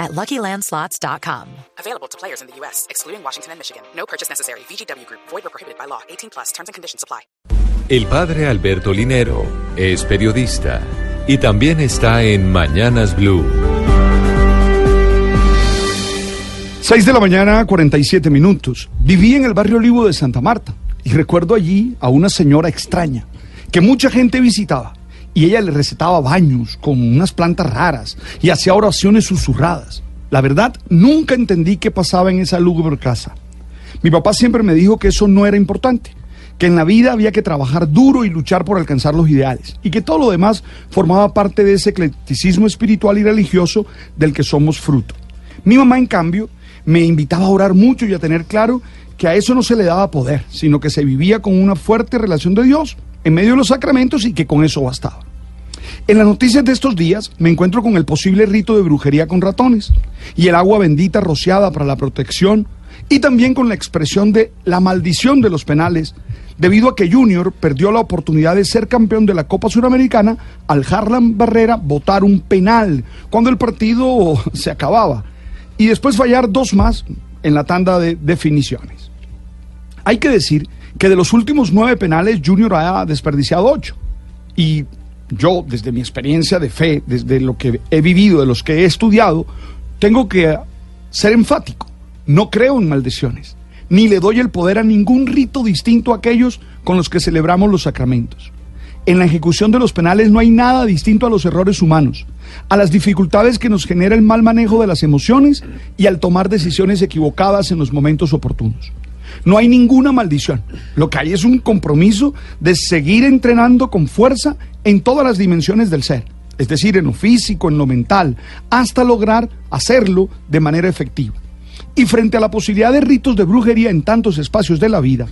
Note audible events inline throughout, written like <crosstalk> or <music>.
at LuckyLandSlots.com. Available to players in the U.S., excluding Washington and Michigan. No purchase necessary. VGW Group. Void or prohibited by law. 18 plus. Terms and conditions apply. El padre Alberto Linero es periodista y también está en Mañanas Blue. 6 de la mañana, 47 minutos. Viví en el barrio Olivo de Santa Marta y recuerdo allí a una señora extraña que mucha gente visitaba y ella le recetaba baños con unas plantas raras y hacía oraciones susurradas. La verdad, nunca entendí qué pasaba en esa lúgubre casa. Mi papá siempre me dijo que eso no era importante, que en la vida había que trabajar duro y luchar por alcanzar los ideales, y que todo lo demás formaba parte de ese eclecticismo espiritual y religioso del que somos fruto. Mi mamá, en cambio, me invitaba a orar mucho y a tener claro que a eso no se le daba poder, sino que se vivía con una fuerte relación de Dios en medio de los sacramentos y que con eso bastaba. En las noticias de estos días me encuentro con el posible rito de brujería con ratones y el agua bendita rociada para la protección y también con la expresión de la maldición de los penales debido a que Junior perdió la oportunidad de ser campeón de la Copa Suramericana al Harlan Barrera votar un penal cuando el partido <laughs> se acababa y después fallar dos más en la tanda de definiciones. Hay que decir que de los últimos nueve penales Junior ha desperdiciado ocho y yo, desde mi experiencia de fe, desde lo que he vivido, de los que he estudiado, tengo que ser enfático. No creo en maldiciones, ni le doy el poder a ningún rito distinto a aquellos con los que celebramos los sacramentos. En la ejecución de los penales no hay nada distinto a los errores humanos, a las dificultades que nos genera el mal manejo de las emociones y al tomar decisiones equivocadas en los momentos oportunos. No hay ninguna maldición. Lo que hay es un compromiso de seguir entrenando con fuerza en todas las dimensiones del ser, es decir, en lo físico, en lo mental, hasta lograr hacerlo de manera efectiva. Y frente a la posibilidad de ritos de brujería en tantos espacios de la vida,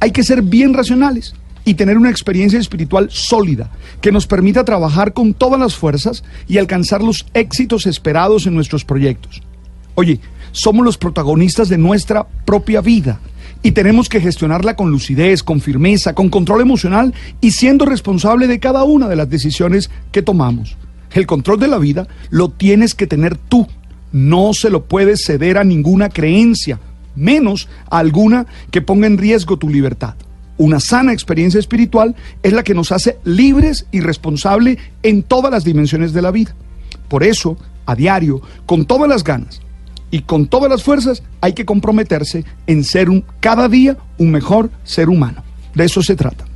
hay que ser bien racionales y tener una experiencia espiritual sólida que nos permita trabajar con todas las fuerzas y alcanzar los éxitos esperados en nuestros proyectos. Oye, somos los protagonistas de nuestra propia vida y tenemos que gestionarla con lucidez, con firmeza, con control emocional y siendo responsable de cada una de las decisiones que tomamos. El control de la vida lo tienes que tener tú, no se lo puedes ceder a ninguna creencia, menos a alguna que ponga en riesgo tu libertad. Una sana experiencia espiritual es la que nos hace libres y responsables en todas las dimensiones de la vida. Por eso, a diario, con todas las ganas, y con todas las fuerzas hay que comprometerse en ser un, cada día un mejor ser humano. De eso se trata.